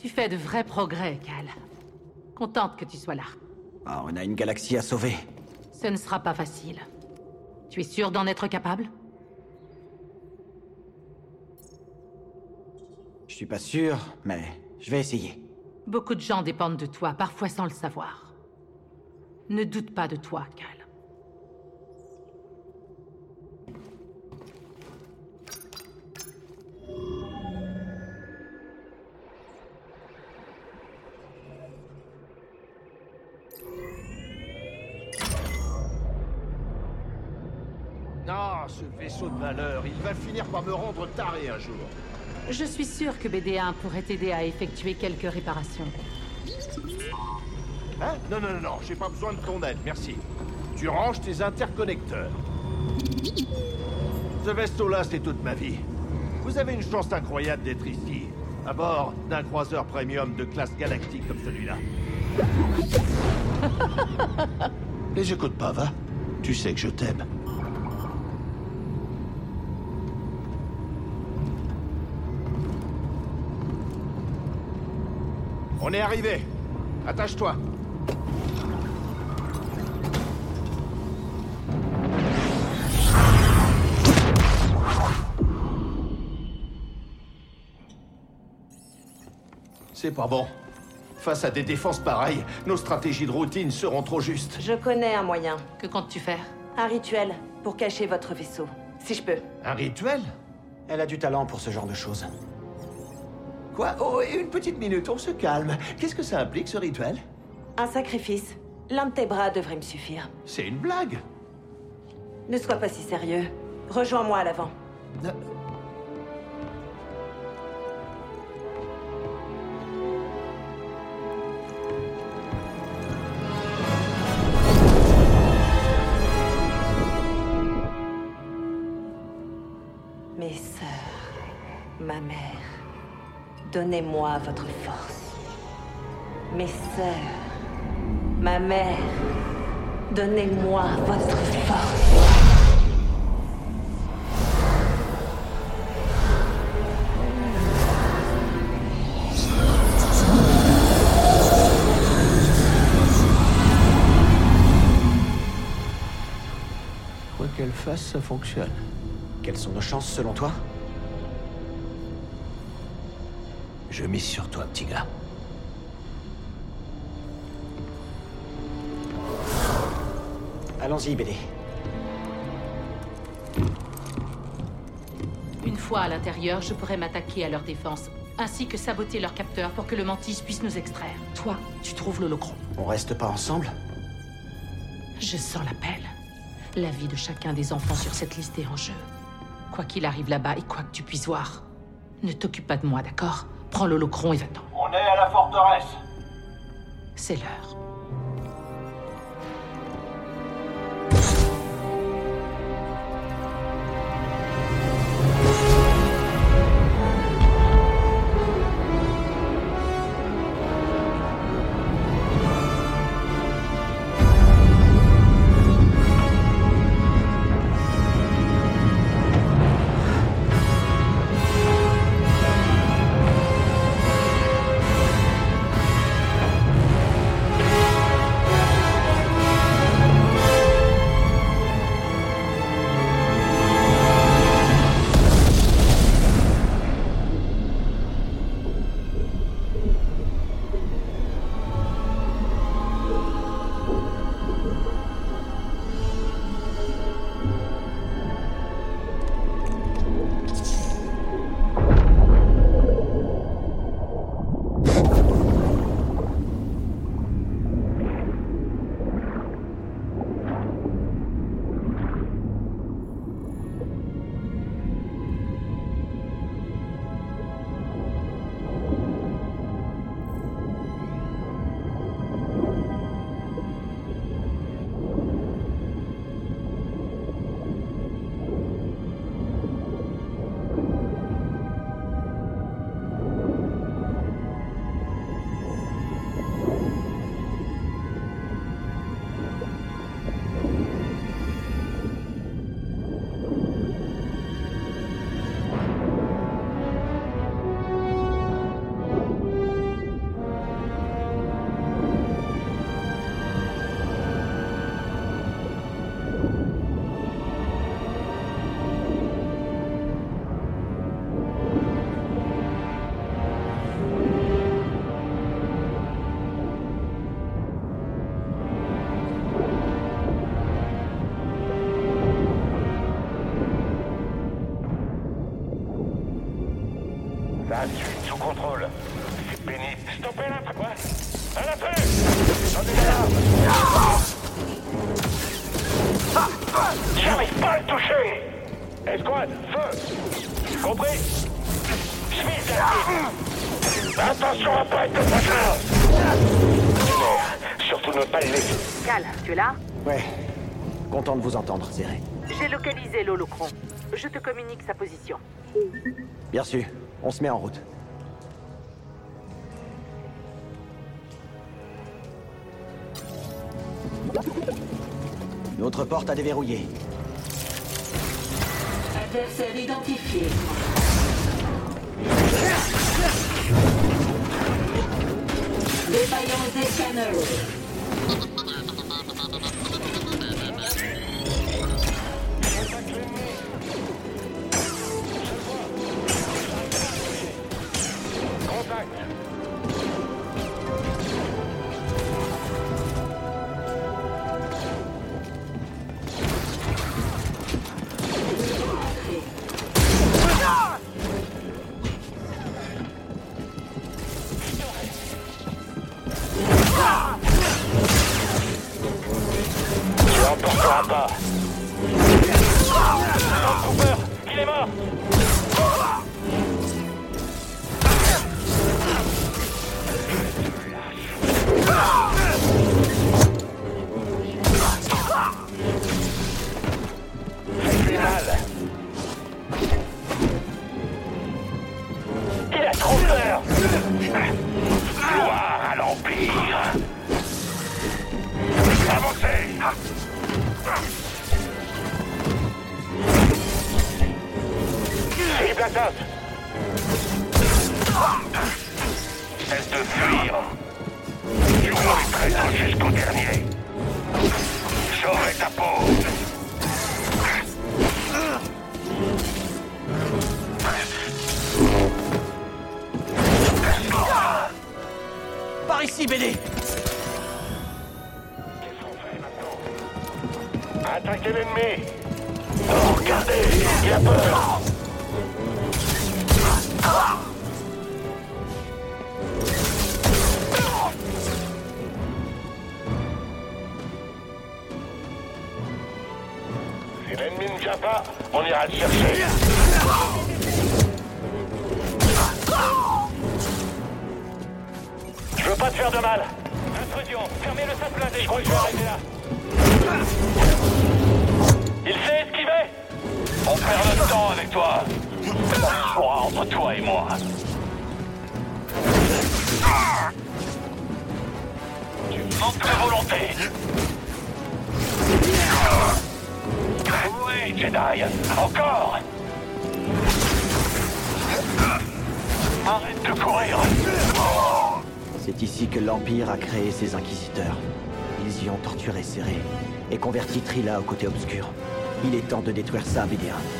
Tu fais de vrais progrès, Cal. Contente que tu sois là. Ah, on a une galaxie à sauver. Ce ne sera pas facile. Tu es sûr d'en être capable? Je suis pas sûr, mais je vais essayer. Beaucoup de gens dépendent de toi, parfois sans le savoir. Ne doute pas de toi, Cal. De valeur, il va finir par me rendre taré un jour. Je suis sûr que BD1 pourrait t'aider à effectuer quelques réparations. Hein? Non, non, non, non, j'ai pas besoin de ton aide, merci. Tu ranges tes interconnecteurs. Ce vaisseau-là, c'est toute ma vie. Vous avez une chance incroyable d'être ici, à bord d'un croiseur premium de classe galactique comme celui-là. Les écoute pas, va Tu sais que je t'aime. On est arrivé. Attache-toi. C'est pas bon. Face à des défenses pareilles, nos stratégies de routine seront trop justes. Je connais un moyen. Que comptes-tu faire? Un rituel pour cacher votre vaisseau. Si je peux. Un rituel? Elle a du talent pour ce genre de choses. Quoi Oh, et une petite minute, on se calme. Qu'est-ce que ça implique, ce rituel Un sacrifice. L'un de tes bras devrait me suffire. C'est une blague. Ne sois pas si sérieux. Rejoins-moi à l'avant. Donnez-moi votre force. Mes sœurs, ma mère, donnez-moi votre force. Quoi qu'elle fasse, ça fonctionne. Quelles sont nos chances selon toi? Je mise sur toi, petit gars. Allons-y, BD. Une fois à l'intérieur, je pourrais m'attaquer à leur défense, ainsi que saboter leur capteur pour que le mantis puisse nous extraire. Toi, tu trouves l'holocron. On reste pas ensemble? Je sens l'appel. La vie de chacun des enfants sur cette liste est en jeu. Quoi qu'il arrive là-bas et quoi que tu puisses voir, ne t'occupe pas de moi, d'accord? Prends l'holocron et va-t'en. On est à la forteresse. C'est l'heure. Contrôle. C'est pénible. Stoppez là, quoi intrus Tendez l'alarme J'arrive pas à le toucher Escouade, feu Compris Schmitt actif Attention à pas être prochain Surtout ne pas le laisser. Cal, tu es là Ouais. Content de vous entendre, Zéré. J'ai localisé l'holocron. Je te communique sa position. Bien sûr. On se met en route. Notre porte à déverrouiller. Adversaire identifié. Défaillance des scanners. Atteinte Cesse de fuir. Tu remettrais jusqu'au dernier. J'aurai ta peau. Par ici, BD Qu'est-ce qu'on fait maintenant Attaquez l'ennemi. Oh, regardez Il a peur on ira le chercher. Je veux pas te faire de mal. Intrusion, fermez le sac blindé. Je crois que je vais arrêter là. Il s'est esquivé On perd notre temps avec toi. Choix entre toi et moi. Tu manques de volonté. Oui, Jedi. Encore Arrête de courir. C'est ici que l'Empire a créé ses inquisiteurs. Ils y ont torturé Serré et converti Trilla au côté obscur. Il est temps de détruire ça, BD1.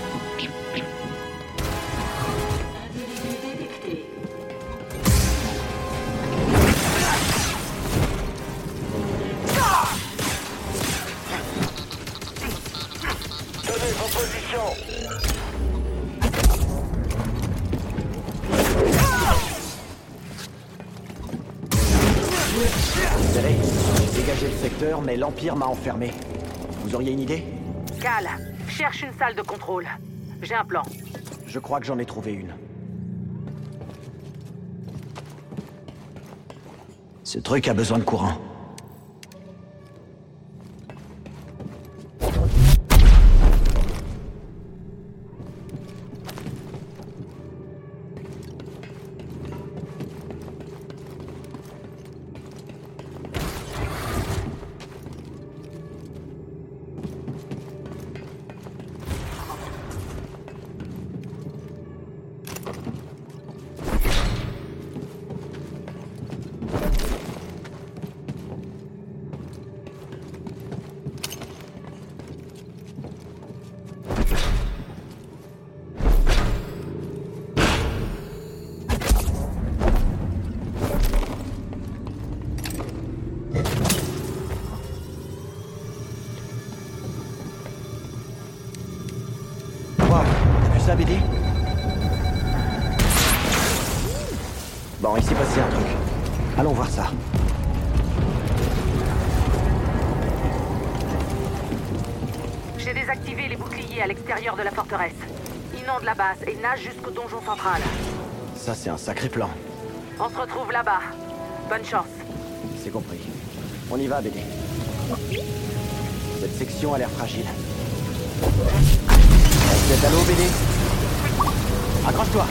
Mais l'Empire m'a enfermé. Vous auriez une idée? Cal, cherche une salle de contrôle. J'ai un plan. Je crois que j'en ai trouvé une. Ce truc a besoin de courant. Ça, c'est un sacré plan. On se retrouve là-bas. Bonne chance. C'est compris. On y va, BD. Cette section a l'air fragile. Reste à l'eau, BD. Accroche-toi.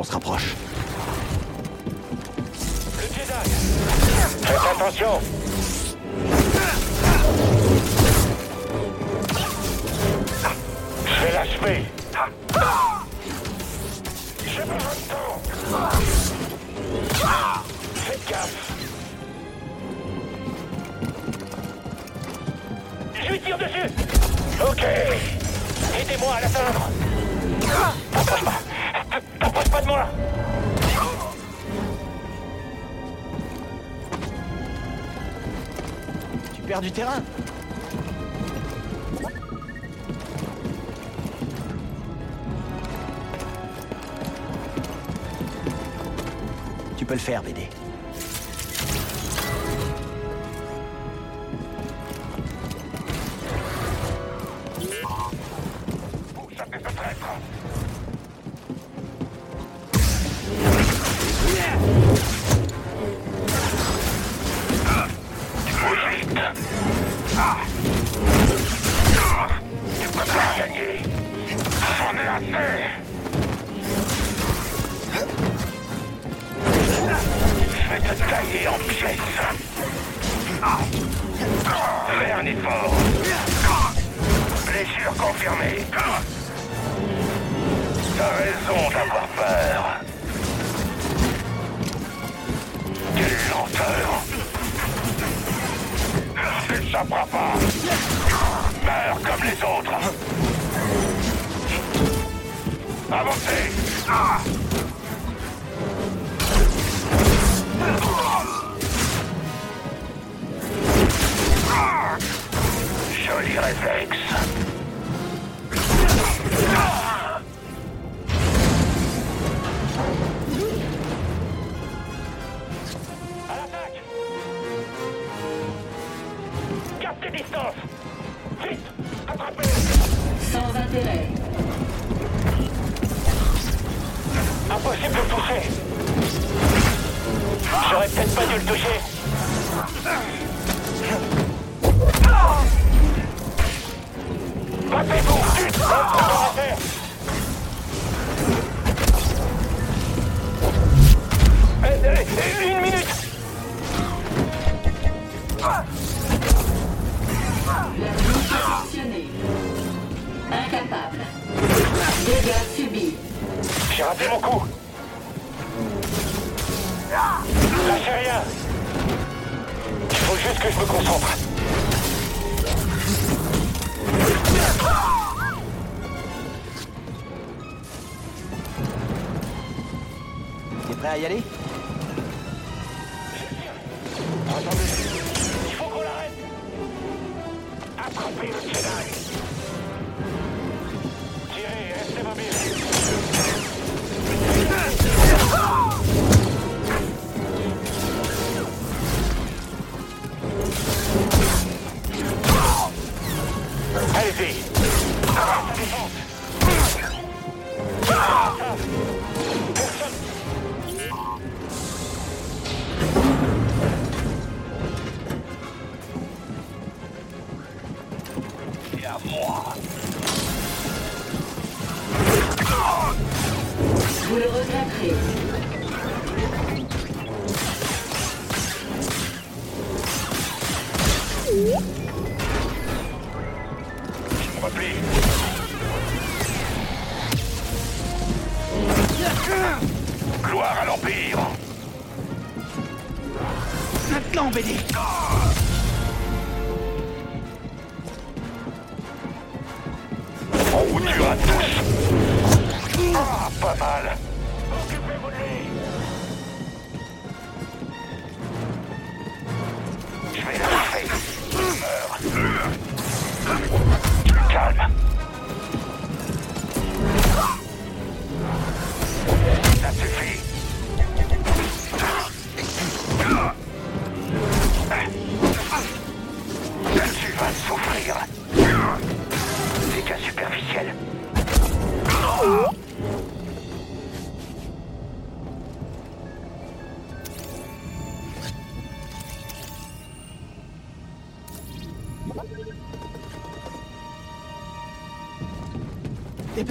On se rapproche. Le Jedi Faites attention. Je vais l'achever. J'ai besoin de temps. Faites gaffe. Je tire dessus. Ok. Aidez-moi à l'atteindre. T'approche pas Tu perds du terrain. Tu peux le faire, BD. Sorry, I thanks.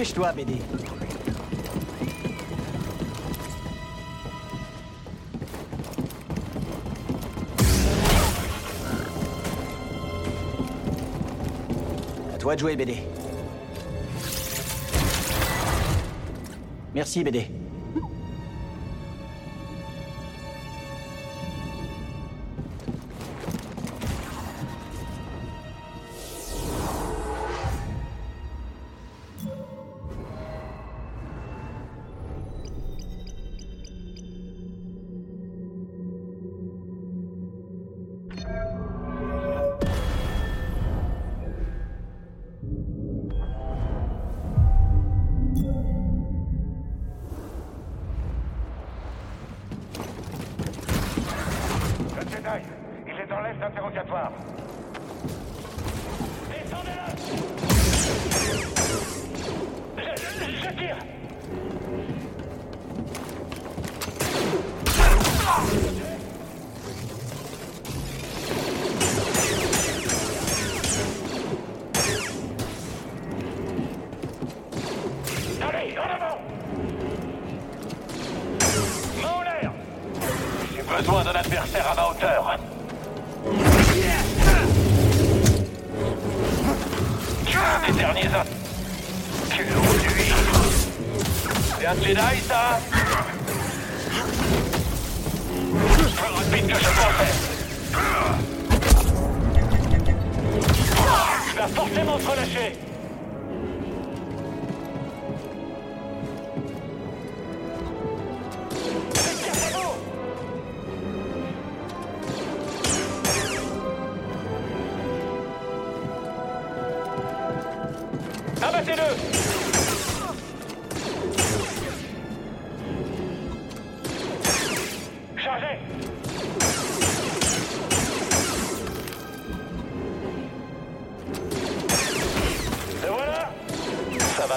Dépêche-toi, BD. À toi de jouer, BD. Merci, BD.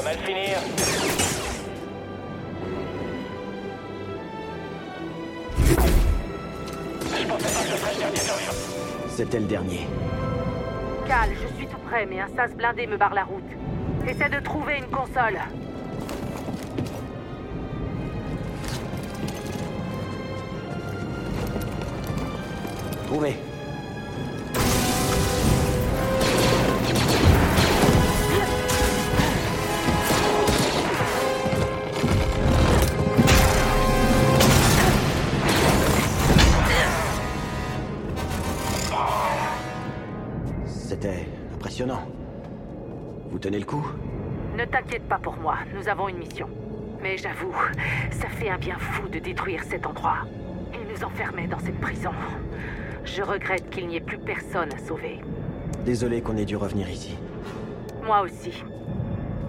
mal finir. C'était le dernier. Cal, je suis tout prêt, mais un sas blindé me barre la route. Essaie de trouver une console. Trouvé. T'inquiète pas pour moi, nous avons une mission. Mais j'avoue, ça fait un bien fou de détruire cet endroit. Ils nous enfermaient dans cette prison. Je regrette qu'il n'y ait plus personne à sauver. Désolé qu'on ait dû revenir ici. Moi aussi.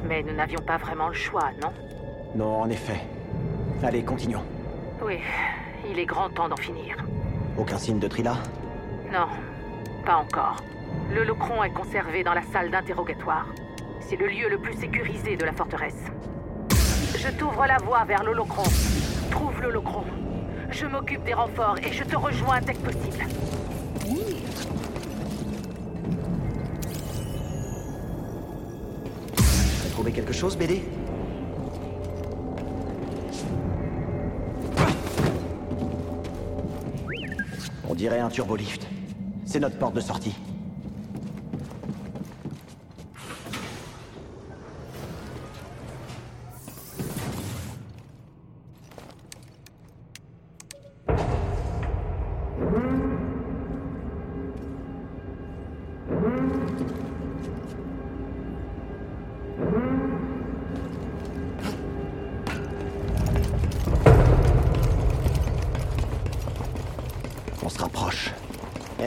Mais nous n'avions pas vraiment le choix, non? Non, en effet. Allez, continuons. Oui, il est grand temps d'en finir. Aucun signe de Trilla? Non, pas encore. Le Locron est conservé dans la salle d'interrogatoire. C'est le lieu le plus sécurisé de la forteresse. Je t'ouvre la voie vers l'Holocron. Trouve l'Holocron. Je m'occupe des renforts et je te rejoins dès que possible. T'as trouvé quelque chose, BD On dirait un turbolift. C'est notre porte de sortie.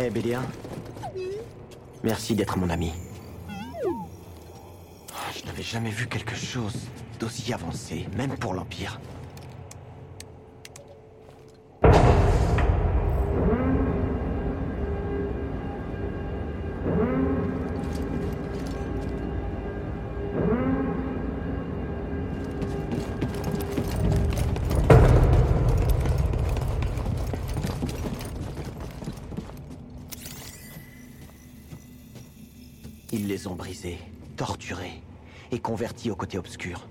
Eh, BD1 Merci d'être mon ami. Ah, Je n'avais jamais vu quelque chose d'aussi avancé, même pour l'Empire. Et convertis au côté obscur.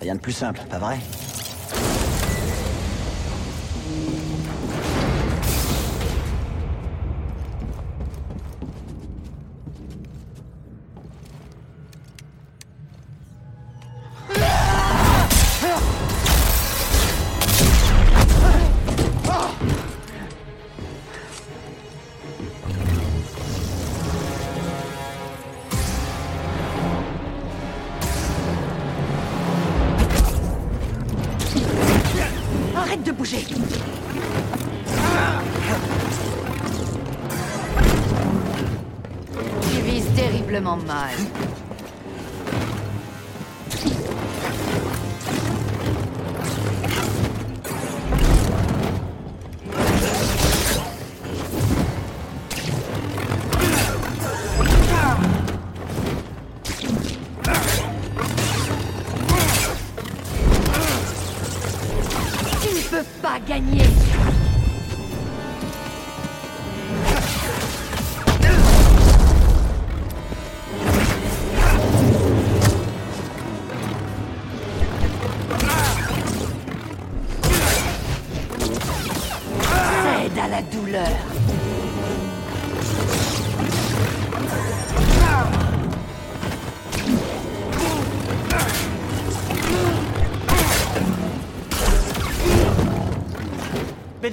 Rien de plus simple, pas vrai? Tu vises terriblement mal.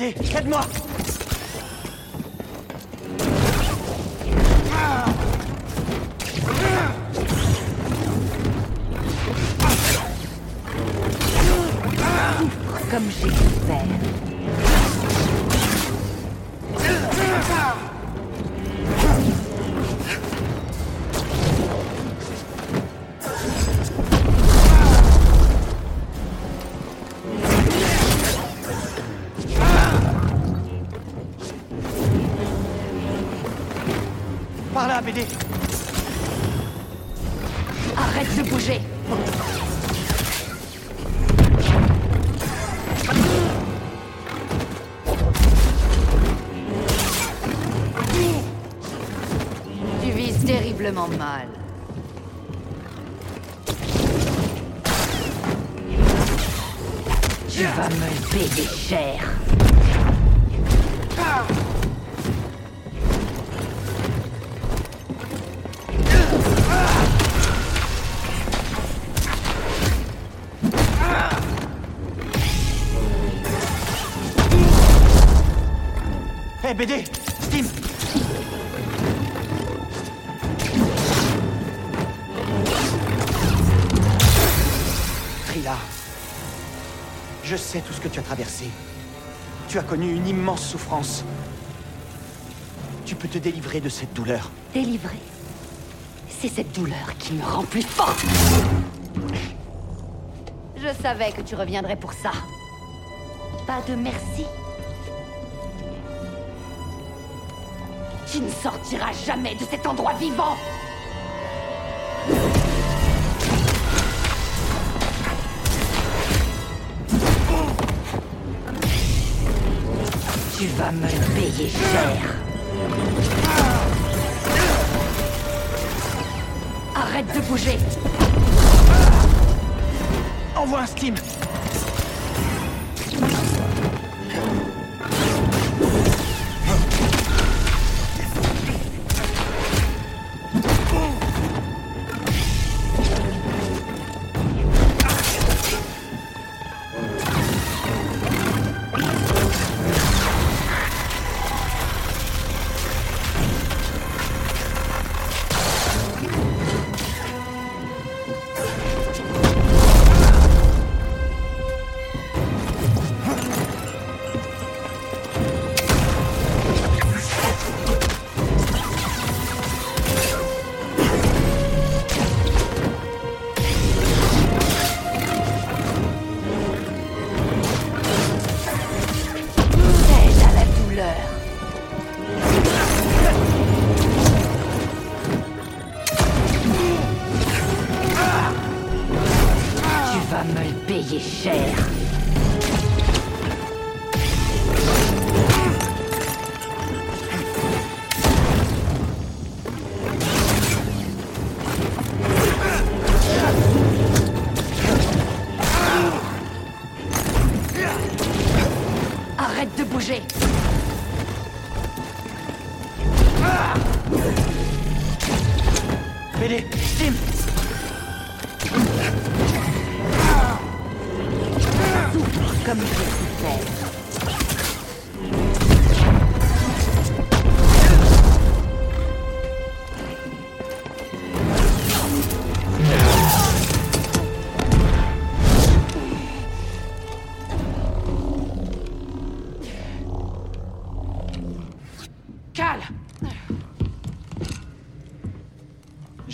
BD, aide-moi mal. Tu vas me payer cher. Hé, BD tu as traversé. Tu as connu une immense souffrance. Tu peux te délivrer de cette douleur. Délivré. C'est cette douleur qui me rend plus forte. Je savais que tu reviendrais pour ça. Pas de merci. Tu ne sortiras jamais de cet endroit vivant. Vas me payer cher. Arrête de bouger. Envoie un Steam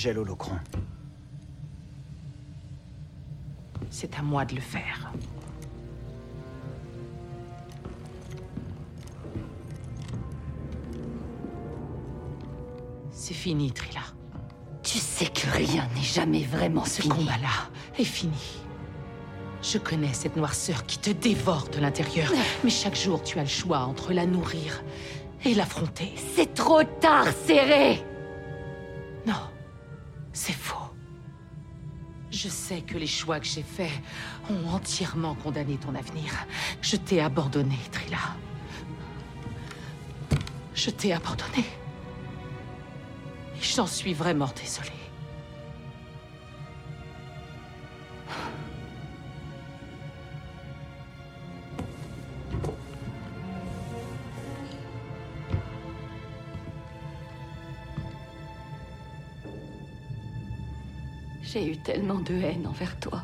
J'ai l'holocron. C'est à moi de le faire. C'est fini, Trila. Tu sais que rien n'est jamais vraiment Ce fini. combat-là est fini. Je connais cette noirceur qui te dévore de l'intérieur, mais chaque jour tu as le choix entre la nourrir et l'affronter. C'est trop tard, serré. C'est faux. Je sais que les choix que j'ai faits ont entièrement condamné ton avenir. Je t'ai abandonné, Trila. Je t'ai abandonné. Et j'en suis vraiment désolée. J'ai eu tellement de haine envers toi.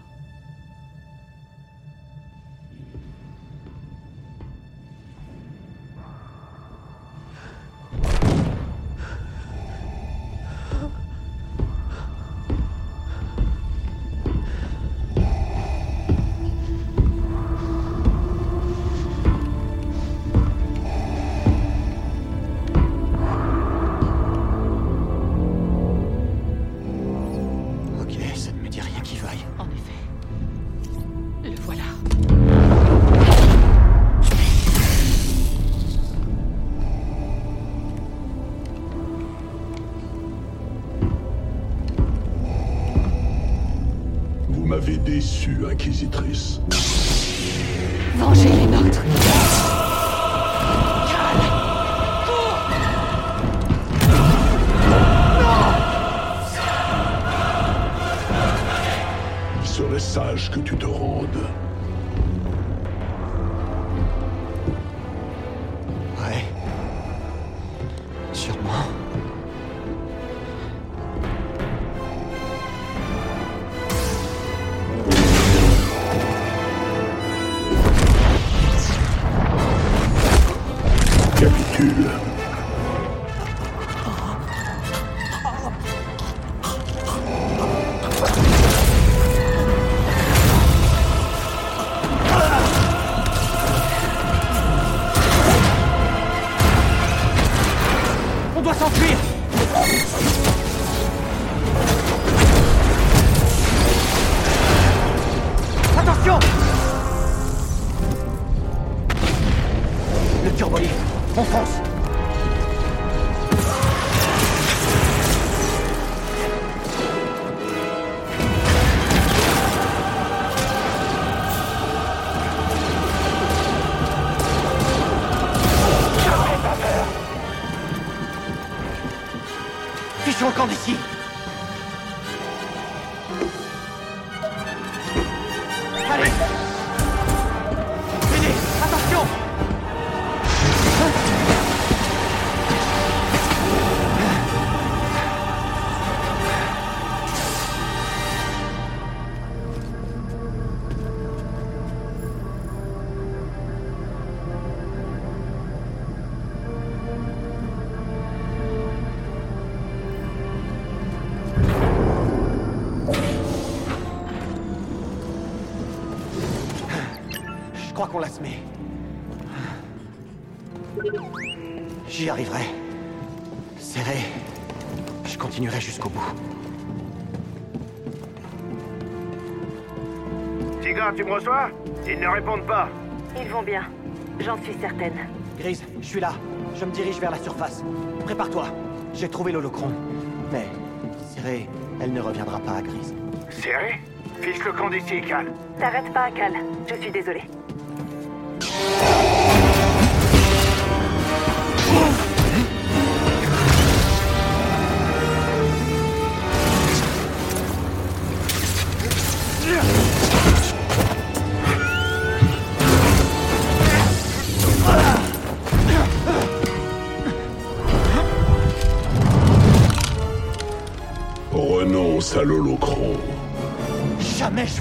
J'y arriverai. Serré. Je continuerai jusqu'au bout. Tiga, tu me reçois? Ils ne répondent pas. Ils vont bien. J'en suis certaine. Grise, je suis là. Je me dirige vers la surface. Prépare-toi. J'ai trouvé l'holocron. Mais, Serré, elle ne reviendra pas à Grise. Serré? Fiche le camp d'ici, Cal. T'arrêtes pas, Cal. Je suis désolée.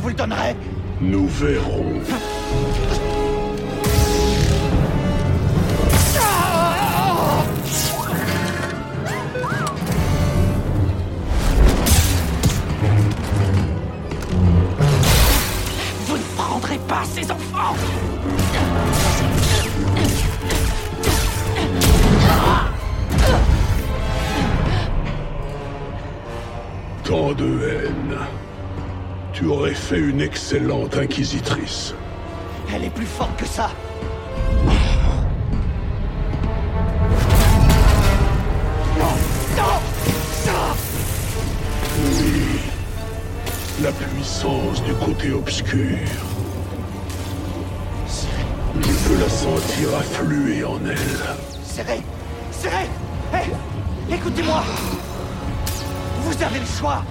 Vous le donnerai Nous verrons. Excellente inquisitrice. Elle est plus forte que ça Oui. La puissance du côté obscur. Je peux la sentir affluer en elle. Serré Serré Hé Écoutez-moi Vous avez le choix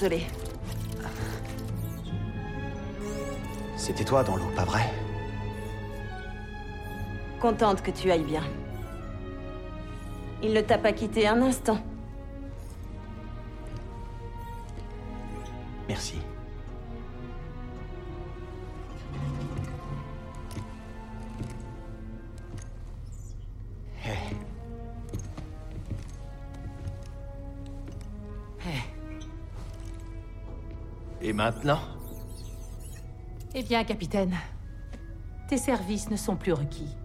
Désolée. C'était toi dans l'eau, pas vrai? Contente que tu ailles bien. Il ne t'a pas quitté un instant. Merci. Maintenant Eh bien, capitaine, tes services ne sont plus requis.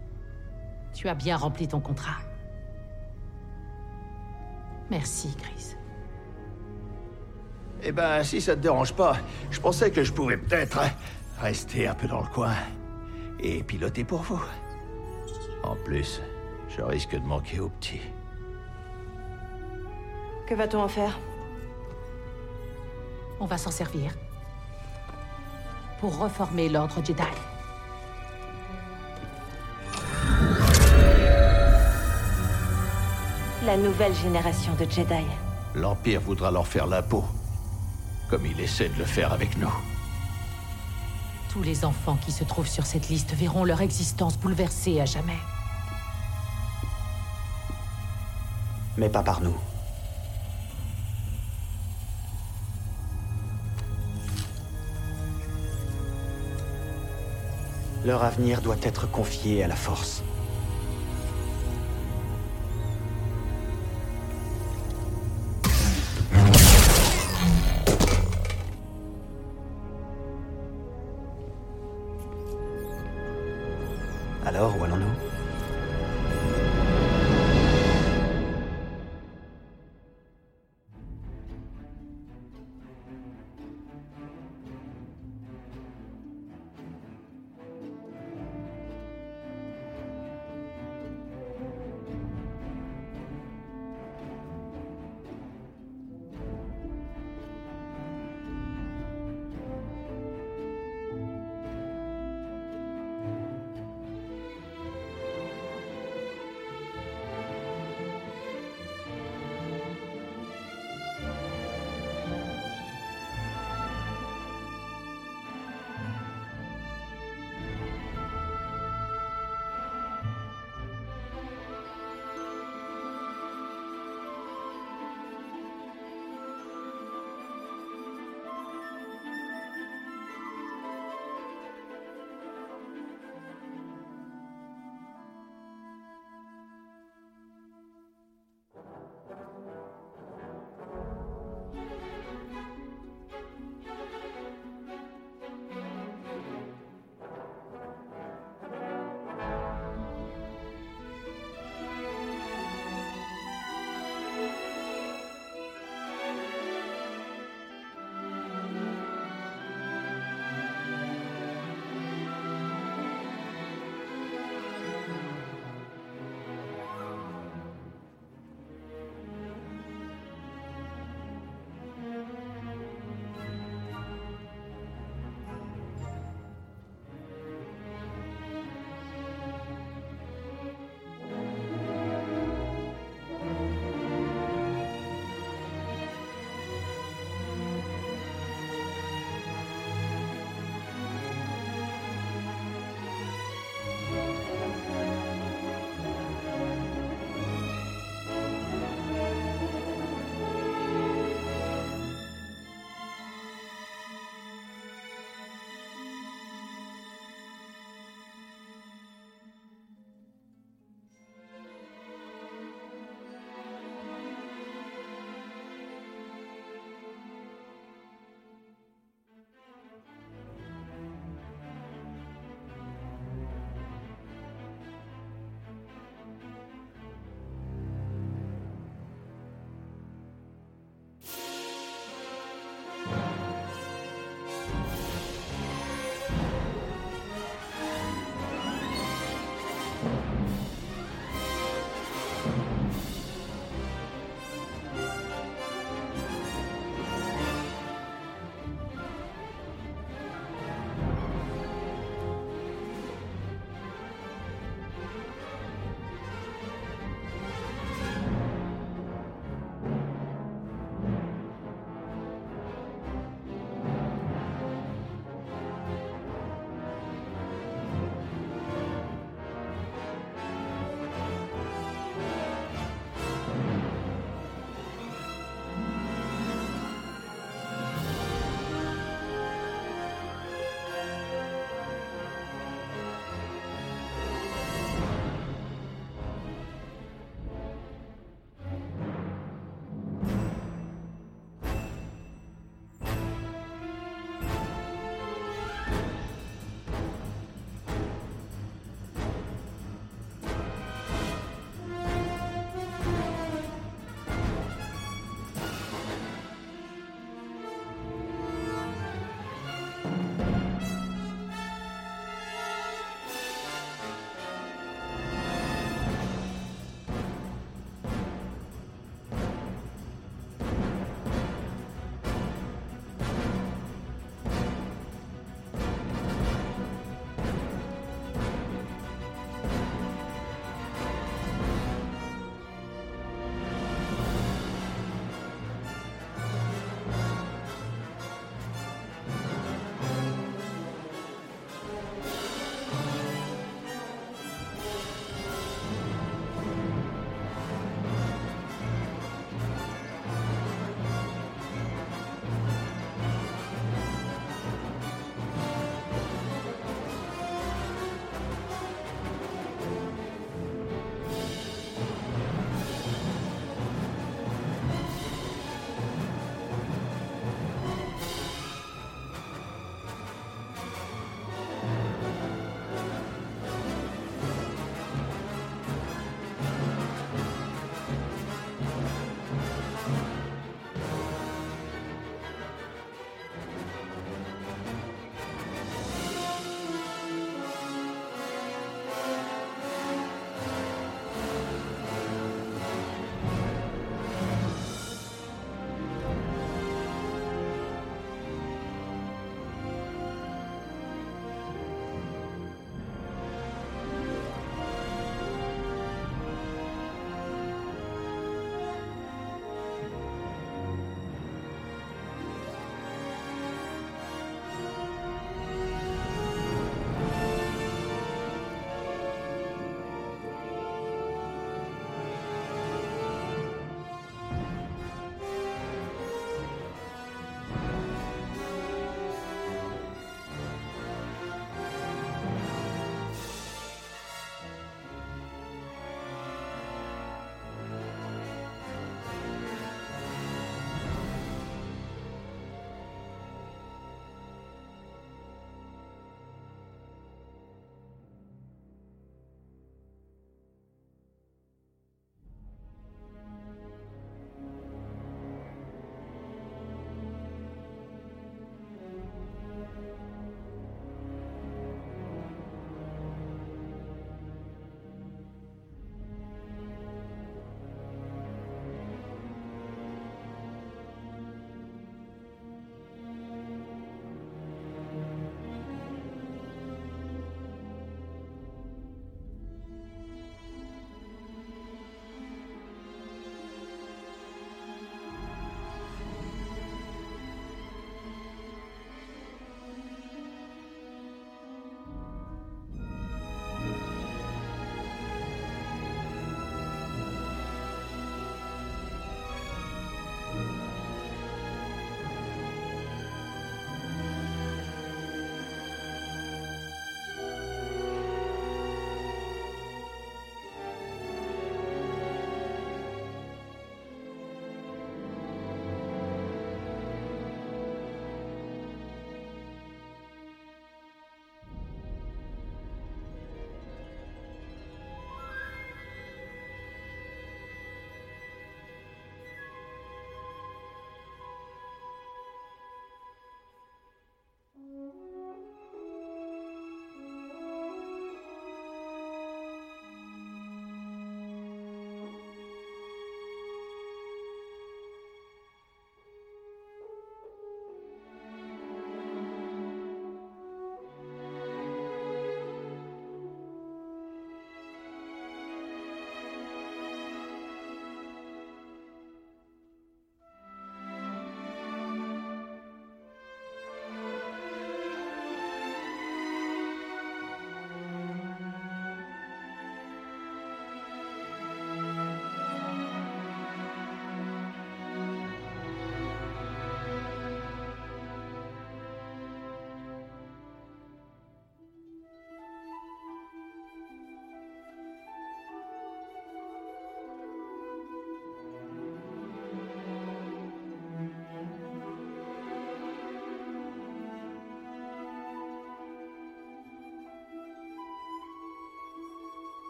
Tu as bien rempli ton contrat. Merci, Chris. Eh ben, si ça te dérange pas, je pensais que je pouvais peut-être rester un peu dans le coin et piloter pour vous. En plus, je risque de manquer au petit. Que va-t-on en faire? On va s'en servir. Pour reformer l'ordre Jedi. La nouvelle génération de Jedi. L'Empire voudra leur faire la peau, comme il essaie de le faire avec nous. Tous les enfants qui se trouvent sur cette liste verront leur existence bouleversée à jamais. mais pas par nous. Leur avenir doit être confié à la force.